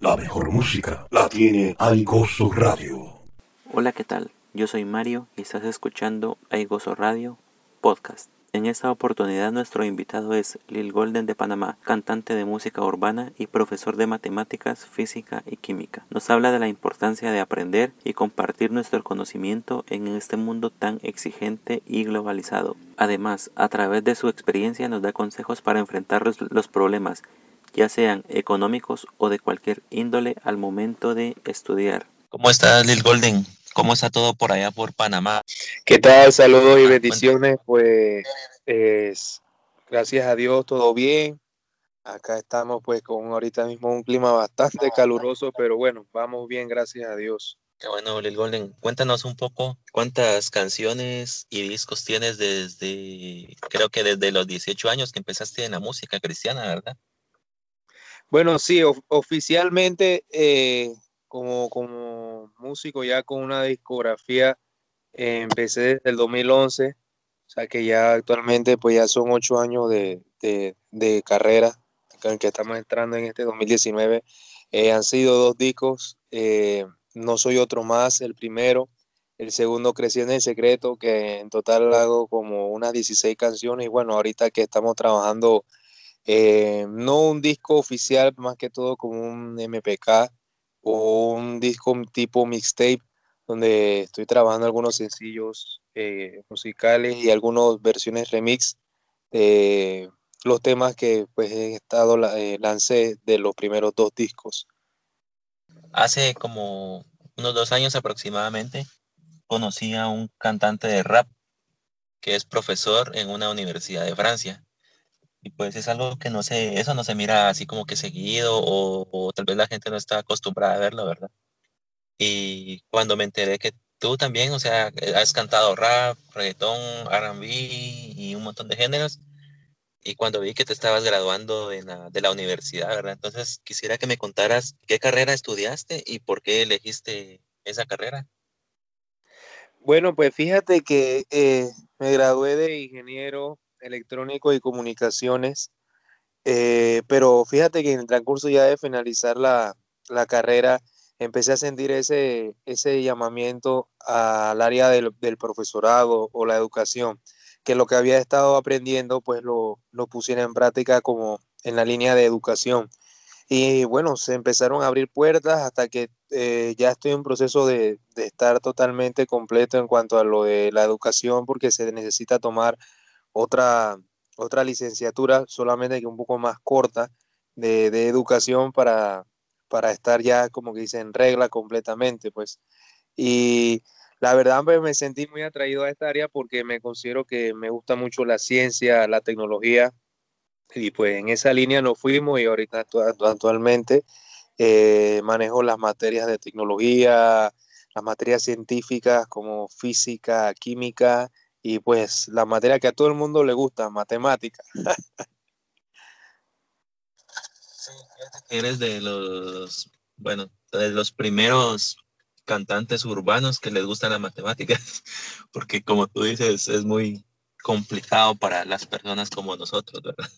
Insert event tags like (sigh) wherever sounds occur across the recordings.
La mejor música la tiene Aigoso Radio. Hola, ¿qué tal? Yo soy Mario y estás escuchando Aigoso Radio Podcast. En esta oportunidad nuestro invitado es Lil Golden de Panamá, cantante de música urbana y profesor de matemáticas, física y química. Nos habla de la importancia de aprender y compartir nuestro conocimiento en este mundo tan exigente y globalizado. Además, a través de su experiencia nos da consejos para enfrentar los, problemas, ya sean económicos o de cualquier índole al momento de estudiar. ¿Cómo estás, Lil Golden? ¿Cómo está todo por allá por Panamá? ¿Qué tal? Saludos y ah, bendiciones. Pues gracias a Dios todo bien. Acá estamos pues con ahorita mismo un clima bastante caluroso, pero bueno, vamos bien, gracias a Dios. Qué bueno, Lil Golden. Cuéntanos un poco cuántas canciones y discos tienes desde, creo que desde los 18 años que empezaste en la música cristiana, ¿verdad? Bueno, sí, oficialmente eh, como, como músico ya con una discografía, eh, empecé desde el 2011, o sea que ya actualmente pues ya son ocho años de, de, carrera, en que estamos entrando en este 2019. Eh, han sido dos discos, eh, No Soy Otro Más, el primero, el segundo Creciendo en Secreto, que en total hago como unas 16 canciones y bueno, ahorita que estamos trabajando, no un disco oficial, más que todo como un MPK, o un disco tipo mixtape donde estoy trabajando algunos sencillos eh, musicales y algunas versiones remix de los temas que pues he estado eh, lancé de los primeros dos discos. Hace como unos dos años aproximadamente conocí a un cantante de rap que es profesor en una universidad de Francia. Pues es algo que no se, eso no se mira así como que seguido o, tal vez la gente no está acostumbrada a verlo, ¿verdad? Y cuando me enteré que tú también, o sea, has cantado rap, reggaetón, RB y un montón de géneros, y cuando vi que te estabas graduando de la, de la universidad, ¿verdad? Entonces quisiera que me contaras qué carrera estudiaste y por qué elegiste esa carrera. Bueno, pues fíjate que eh, me gradué de ingeniero electrónico y comunicaciones. Eh, pero fíjate que en el transcurso ya de finalizar la, carrera, empecé a sentir ese, ese llamamiento al área del, profesorado o la educación, que lo que había estado aprendiendo, pues lo, lo pusiera en práctica como en la línea de educación. Y bueno, se empezaron a abrir puertas hasta que eh, ya estoy en proceso de, de, estar totalmente completo en cuanto a lo de la educación, porque se necesita tomar otra, otra licenciatura, solamente que un poco más corta, de, de educación para, para estar ya, como que dice, en regla completamente, pues. Y la verdad pues, me sentí muy atraído a esta área porque me considero que me gusta mucho la ciencia, la tecnología, y pues en esa línea nos fuimos y ahorita actualmente eh, manejo las materias de tecnología, las materias científicas como física, química y pues la materia que a todo el mundo le gusta, matemática. (laughs) sí, eres de los, bueno, de los primeros cantantes urbanos que les gustan las matemáticas, (laughs) porque como tú dices, es muy complicado para las personas como nosotros, ¿verdad?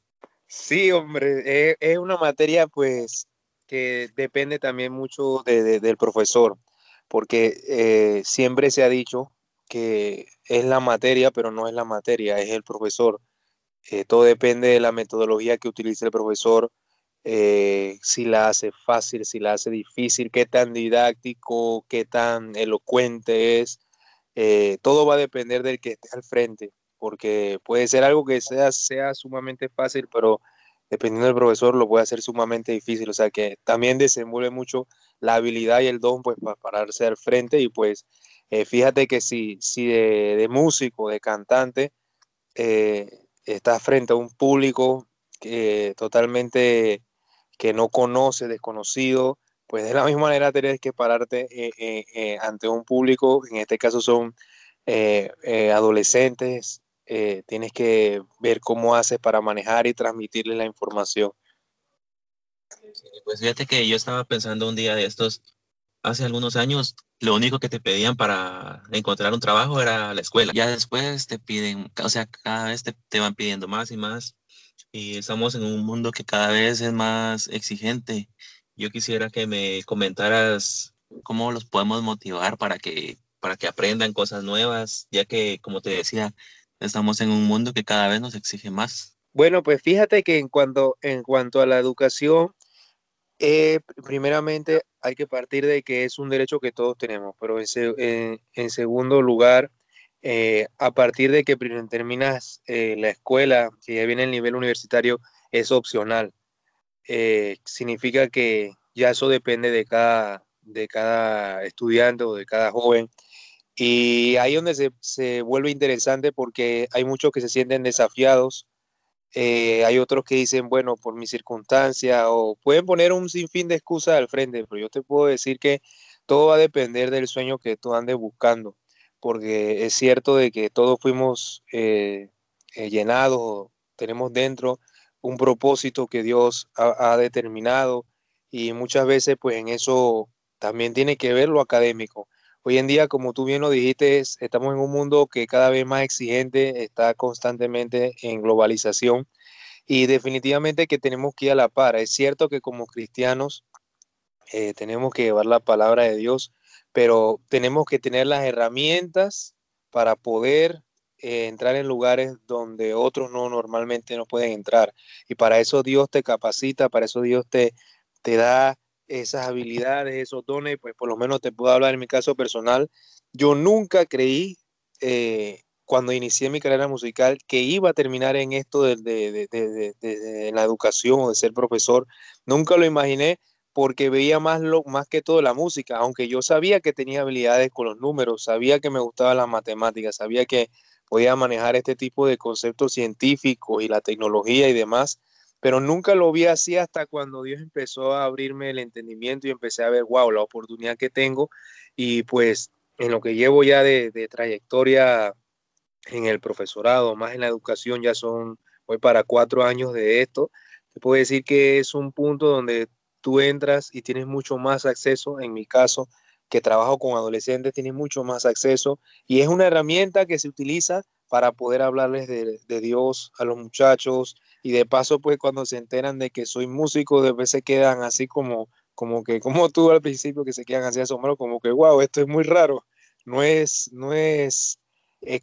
Sí, hombre, es, una materia pues que depende también mucho del profesor, porque eh, siempre se ha dicho que es la materia, pero no es la materia, es el profesor. Eh, todo depende de la metodología que utilice el profesor, eh, si la hace fácil, si la hace difícil, qué tan didáctico, qué tan elocuente es. Eh, todo va a depender del que esté al frente, porque puede ser algo que sea, sea sumamente fácil, pero dependiendo del profesor lo puede hacer sumamente difícil. O sea que también desenvuelve mucho la habilidad y el don pues, para pararse al frente y pues eh, fíjate que si, si de, músico, de cantante, eh, estás frente a un público que totalmente que no conoce, desconocido, pues de la misma manera tienes que pararte eh, ante un público, en este caso son adolescentes, tienes que ver cómo haces para manejar y transmitirles la información. pues fíjate que yo estaba pensando un día de estos, hace algunos años, lo único que te pedían para encontrar un trabajo era la escuela. Ya después te piden, o sea, cada vez te, van pidiendo más y más. Y estamos en un mundo que cada vez es más exigente yo quisiera que me comentaras cómo los podemos motivar para que, para que aprendan cosas nuevas, ya que, como te decía, estamos en un mundo que cada vez nos exige más. Bueno, pues fíjate que en cuanto, en cuanto a la educación, eh, primeramente hay que partir de que es un derecho que todos tenemos, pero en, segundo lugar, eh, a partir de que terminas eh, la escuela, que ya viene el nivel universitario, es opcional. significa que ya eso depende de cada, de cada estudiante o de cada joven. Y ahí donde se, se vuelve interesante porque hay muchos que se sienten desafiados eh, hay otros que dicen, bueno, por mi circunstancia, o pueden poner un sinfín de excusas al frente, pero yo te puedo decir que todo va a depender del sueño que tú andes buscando, porque es cierto de que todos fuimos eh, eh, llenados, tenemos dentro un propósito que Dios ha, ha determinado y muchas veces pues en eso también tiene que ver lo académico. Hoy en día, como tú bien lo dijiste, estamos en un mundo que cada vez más exigente, está constantemente en globalización y definitivamente que tenemos que ir a la par. Es cierto que como cristianos eh, tenemos que llevar la palabra de Dios, pero tenemos que tener las herramientas para poder eh, entrar en lugares donde otros no normalmente no pueden entrar. Y para eso Dios te capacita, para eso Dios te, te da esas habilidades, esos dones, pues por lo menos te puedo hablar en mi caso personal. Yo nunca creí eh, cuando inicié mi carrera musical que iba a terminar en esto de, de, de, la educación o de ser profesor. Nunca lo imaginé porque veía más, lo, más que todo la música, aunque yo sabía que tenía habilidades con los números, sabía que me gustaba las matemáticas, sabía que podía manejar este tipo de conceptos científicos y la tecnología y demás pero nunca lo vi así hasta cuando Dios empezó a abrirme el entendimiento y empecé a ver, wow, la oportunidad que tengo. Y pues en lo que llevo ya de, trayectoria en el profesorado, más en la educación, ya son, voy para cuatro años de esto, te puedo decir que es un punto donde tú entras y tienes mucho más acceso, en mi caso, que trabajo con adolescentes, tienes mucho más acceso y es una herramienta que se utiliza para poder hablarles de, de Dios a los muchachos, y de paso pues cuando se enteran de que soy músico de veces quedan así como como que (laughs) como tú al principio que se quedan así asombrados como que wow esto es muy raro no es no es,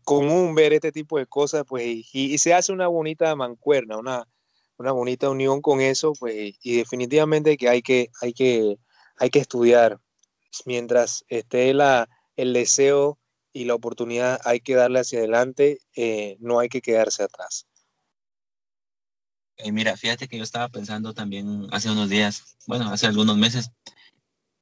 común ver este tipo de cosas pues y, se hace una bonita mancuerna una una bonita unión con eso pues y definitivamente que hay que hay que hay que estudiar. Mientras esté la el deseo y la oportunidad hay que darle hacia adelante eh, no hay que quedarse atrás eh, mira, fíjate que yo estaba pensando también hace unos días, bueno, hace algunos meses,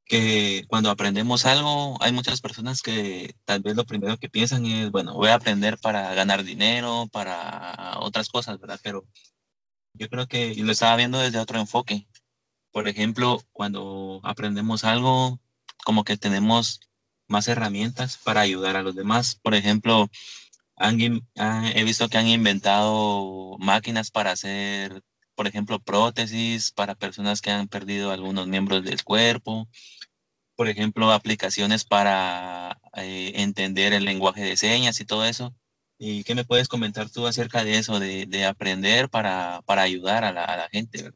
que cuando aprendemos algo, hay muchas personas que tal vez lo primero que piensan es, bueno, voy a aprender para ganar dinero, para otras cosas, ¿verdad? Pero yo creo que lo estaba viendo desde otro enfoque. Por ejemplo, cuando aprendemos algo, como que tenemos más herramientas para ayudar a los demás. Por ejemplo, he visto que han inventado máquinas para hacer, por ejemplo, prótesis para personas que han perdido algunos miembros del cuerpo, por ejemplo, aplicaciones para eh, entender el lenguaje de señas y todo eso. ¿Y qué me puedes comentar tú acerca de eso, de, aprender para, ayudar a la, gente?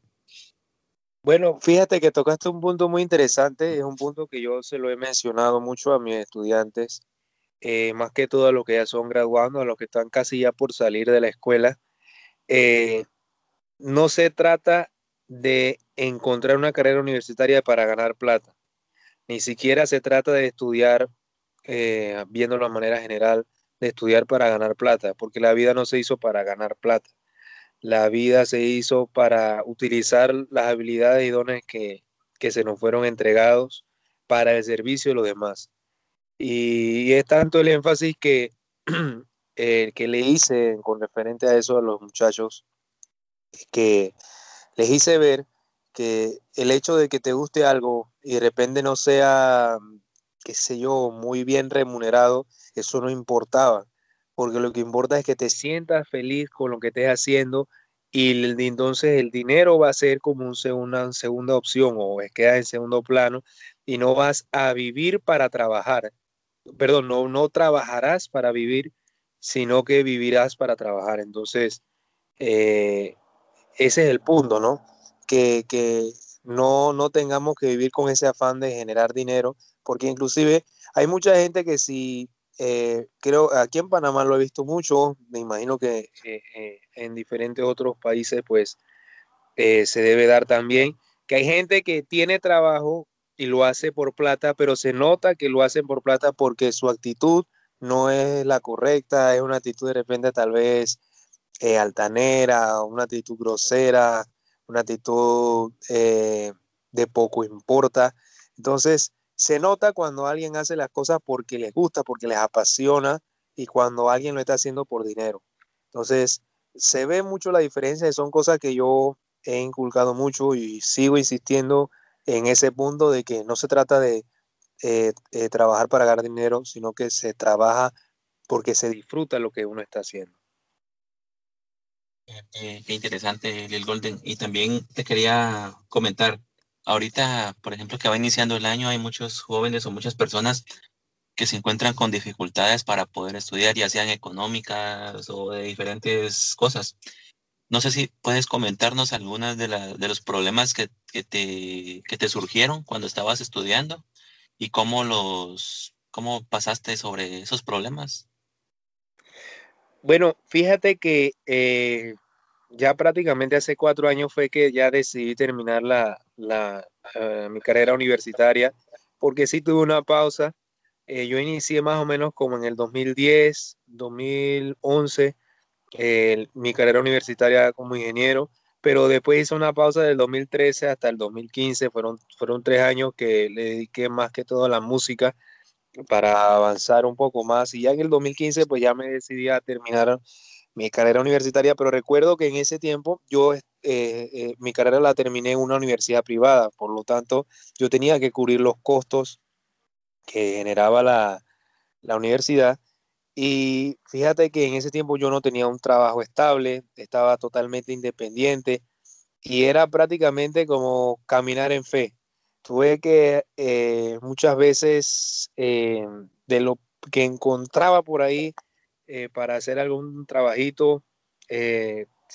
Bueno, fíjate que tocaste un punto muy interesante, es un punto que yo se lo he mencionado mucho a mis estudiantes eh, más que todo a los que ya son graduando, a los que están casi ya por salir de la escuela, eh, no se trata de encontrar una carrera universitaria para ganar plata, ni siquiera se trata de estudiar, eh, viendo la manera general, de estudiar para ganar plata, porque la vida no se hizo para ganar plata. La vida se hizo para utilizar las habilidades y dones que, que se nos fueron entregados para el servicio de los demás. Y es tanto el énfasis que, (clears throat) eh, que le hice con referente a eso a los muchachos, que les hice ver que el hecho de que te guste algo y de repente no sea, qué sé yo, muy bien remunerado, eso no importaba, porque lo que importa es que te sientas feliz con lo que estés haciendo y entonces el dinero va a ser como una segunda opción o queda en segundo plano y no vas a vivir para trabajar, perdón, no, no trabajarás para vivir, sino que vivirás para trabajar. Entonces, eh, ese es el punto, ¿no? Que, no, no tengamos que vivir con ese afán de generar dinero, porque inclusive hay mucha gente que si, eh, creo, aquí en Panamá lo he visto mucho, me imagino que eh, en diferentes otros países pues se debe dar también, que hay gente que tiene trabajo y lo hace por plata, pero se nota que lo hacen por plata porque su actitud no es la correcta, es una actitud de repente tal vez altanera, una actitud grosera, una actitud eh, de poco importa. Entonces, se nota cuando alguien hace las cosas porque les gusta, porque les apasiona y cuando alguien lo está haciendo por dinero. Entonces, se ve mucho la diferencia son cosas que yo he inculcado mucho y sigo insistiendo en ese punto de que no se trata de eh, eh, trabajar para ganar dinero, sino que se trabaja porque se disfruta lo que uno está haciendo. Eh, qué interesante, Lil Golden. Y también te quería comentar, ahorita, por ejemplo, que va iniciando el año, hay muchos jóvenes o muchas personas que se encuentran con dificultades para poder estudiar, ya sean económicas o de diferentes cosas. No sé si puedes comentarnos algunas de, de los problemas que, que, te, que te surgieron cuando estabas estudiando y cómo los cómo pasaste sobre esos problemas. Bueno, fíjate que eh, ya prácticamente hace cuatro años fue que ya decidí terminar la, eh, mi carrera universitaria, porque sí tuve una pausa. Eh, yo inicié más o menos como en el 2010, 2011, mi carrera universitaria como ingeniero, pero después hice una pausa del 2013 hasta el 2015, fueron, fueron tres años que le dediqué más que todo a la música para avanzar un poco más. Y ya en el 2015, pues ya me decidí a terminar mi carrera universitaria, pero recuerdo que en ese tiempo yo, eh, eh, mi carrera la terminé en una universidad privada, por lo tanto, yo tenía que cubrir los costos que generaba la, la universidad. Y fíjate que en ese tiempo yo no tenía un trabajo estable, estaba totalmente independiente y era prácticamente como caminar en fe. Tuve que eh, muchas veces eh, de lo que encontraba por ahí eh, para hacer algún trabajito,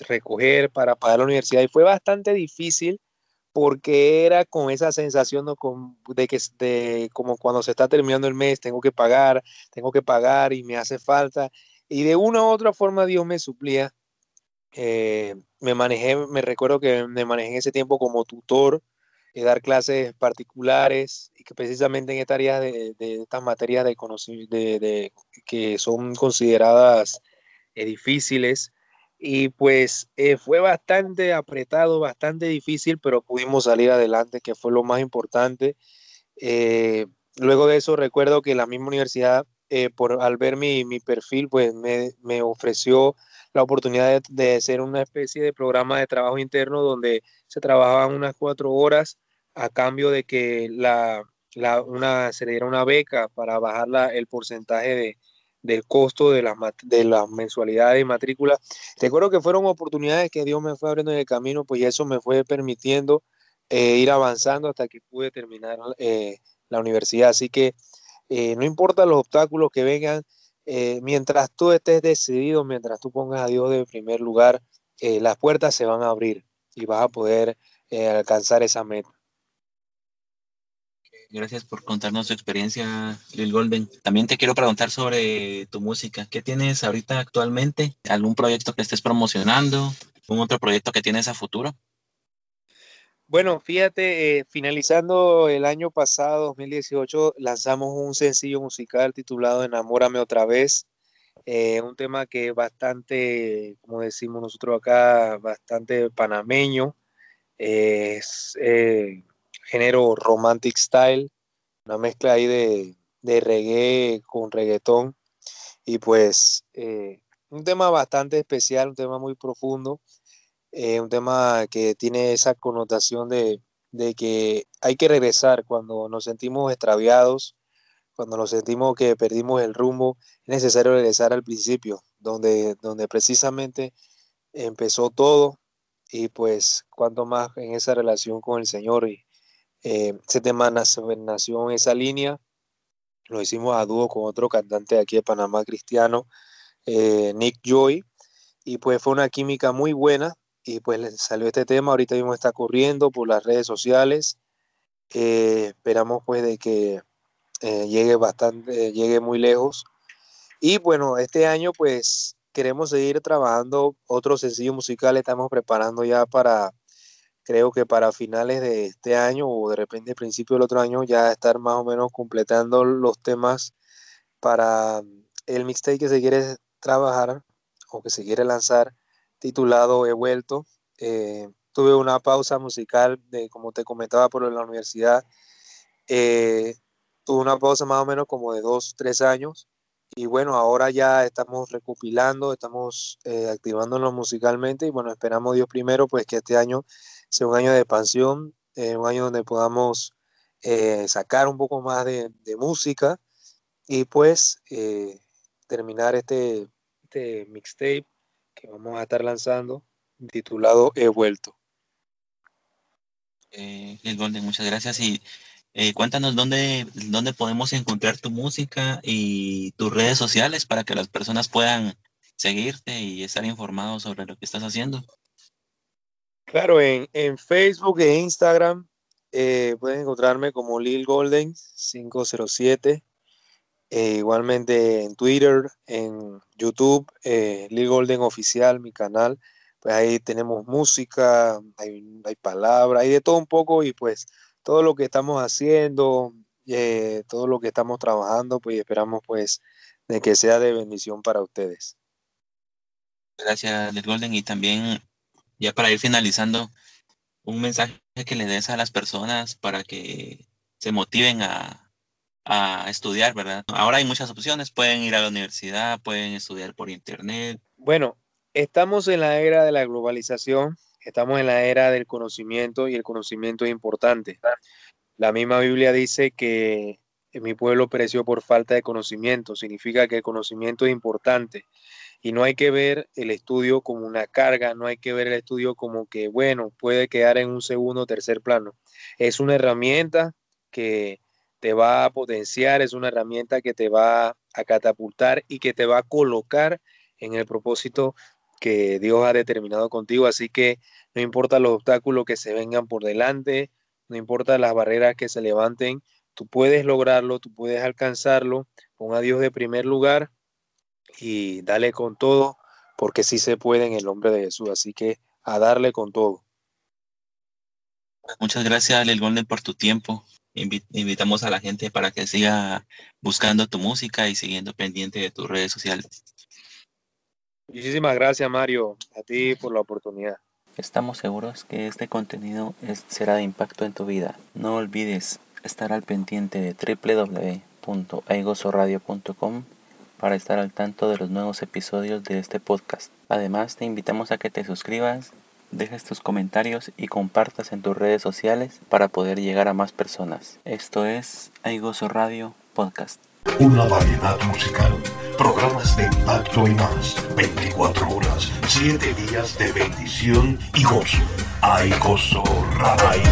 recoger para pagar la universidad y fue bastante difícil porque era con esa sensación de que de, como cuando se está terminando el mes, tengo que pagar, tengo que pagar y me hace falta. Y de una u otra forma Dios me suplía. me manejé, me recuerdo que me manejé ese tiempo como tutor dar clases particulares y que precisamente en esta área de, estas materias de, de, que son consideradas eh, difíciles y pues eh, fue bastante apretado, bastante difícil, pero pudimos salir adelante, que fue lo más importante. Eh, luego de eso recuerdo que la misma universidad, por, al ver mi, mi perfil, pues me, me, ofreció la oportunidad de, de hacer una especie de programa de trabajo interno donde se trabajaban unas cuatro horas a cambio de que la, una, se le diera una beca para bajar el porcentaje de, del costo de las, de las mensualidades y matrículas. Recuerdo que fueron oportunidades que Dios me fue abriendo en el camino, pues eso me fue permitiendo eh, ir avanzando hasta que pude terminar eh, la universidad. Así que eh, no importa los obstáculos que vengan, mientras tú estés decidido, mientras tú pongas a Dios de primer lugar, las puertas se van a abrir y vas a poder alcanzar esa meta. Gracias por contarnos tu experiencia, Lil Golden. También te quiero preguntar sobre tu música. ¿Qué tienes ahorita actualmente? ¿Algún proyecto que estés promocionando? ¿Un otro proyecto que tienes a futuro? Bueno, fíjate, eh, finalizando el año pasado, 2018, lanzamos un sencillo musical titulado Enamórame otra vez. Eh, un tema que es bastante, como decimos nosotros acá, bastante panameño. es eh, género romantic style, una mezcla ahí de, de reggae con reggaetón. Y pues eh, un tema bastante especial, un tema muy profundo, eh, un tema que tiene esa connotación de, de, que hay que regresar cuando nos sentimos extraviados, cuando nos sentimos que perdimos el rumbo, es necesario regresar al principio, donde, donde precisamente empezó todo y pues cuanto más en esa relación con el Señor y, eh, ese tema nació, en esa línea. Lo hicimos a dúo con otro cantante aquí de Panamá, cristiano, eh, Nick Joy. Y pues fue una química muy buena. y pues salió este tema, ahorita mismo está corriendo por las redes sociales. Eh, esperamos pues de que eh, llegue bastante, llegue muy lejos. Y bueno, este año pues queremos seguir trabajando otro sencillo musical, estamos preparando ya para, creo que para finales de este año o de repente principio del otro año ya estar más o menos completando los temas para el mixtape que se quiere trabajar o que se quiere lanzar titulado He vuelto. Eh, tuve una pausa musical, de, como te comentaba, por la universidad. Eh, tuve una pausa más o menos como de dos, tres años. Y bueno, ahora ya estamos recopilando, estamos eh, activándonos musicalmente y bueno, esperamos Dios primero, pues que este año sea un año de expansión, eh, un año donde podamos sacar un poco más de, música y pues terminar este, este mixtape que vamos a estar lanzando titulado He vuelto. Eh, Golden, muchas gracias y eh, cuéntanos dónde, dónde podemos encontrar tu música y tus redes sociales para que las personas puedan seguirte y estar informados sobre lo que estás haciendo. Claro, en, Facebook e Instagram eh, pueden encontrarme como Lil Golden 507 eh, igualmente en Twitter, en YouTube, eh, Lil Golden Oficial, mi canal. Pues ahí tenemos música, hay, hay palabras, hay de todo un poco y pues todo lo que estamos haciendo, eh, todo lo que estamos trabajando, pues esperamos pues de que sea de bendición para ustedes. Gracias, Lil Golden. Y también, ya para ir finalizando, un mensaje que le des a las personas para que se motiven a, a estudiar, ¿verdad? Ahora hay muchas opciones, pueden ir a la universidad, pueden estudiar por internet. Bueno, estamos en la era de la globalización, estamos en la era del conocimiento y el conocimiento es importante. La misma Biblia dice que mi pueblo pereció por falta de conocimiento, significa que el conocimiento es importante y no hay que ver el estudio como una carga, no hay que ver el estudio como que, bueno, puede quedar en un segundo o tercer plano. Es una herramienta que te va a potenciar, es una herramienta que te va a catapultar y que te va a colocar en el propósito que Dios ha determinado contigo. Así que no importa los obstáculos que se vengan por delante, no importa las barreras que se levanten, tú puedes lograrlo, tú puedes alcanzarlo. Pon a Dios de primer lugar y dale con todo, porque sí se puede en el nombre de Jesús. Así que a darle con todo. Muchas gracias, Lel Golden, por tu tiempo invitamos a la gente para que siga buscando tu música y siguiendo pendiente de tus redes sociales. Muchísimas gracias, Mario, a ti por la oportunidad. Estamos seguros que este contenido será de impacto en tu vida. No olvides estar al pendiente de www.aigosoradio.com para estar al tanto de los nuevos episodios de este podcast. Además, te invitamos a que te suscribas dejes tus comentarios y compartas en tus redes sociales para poder llegar a más personas. Esto es Aigoso Radio Podcast. Una variedad musical, programas de impacto y más, 24 horas, 7 días de bendición y gozo. Aigoso Radio.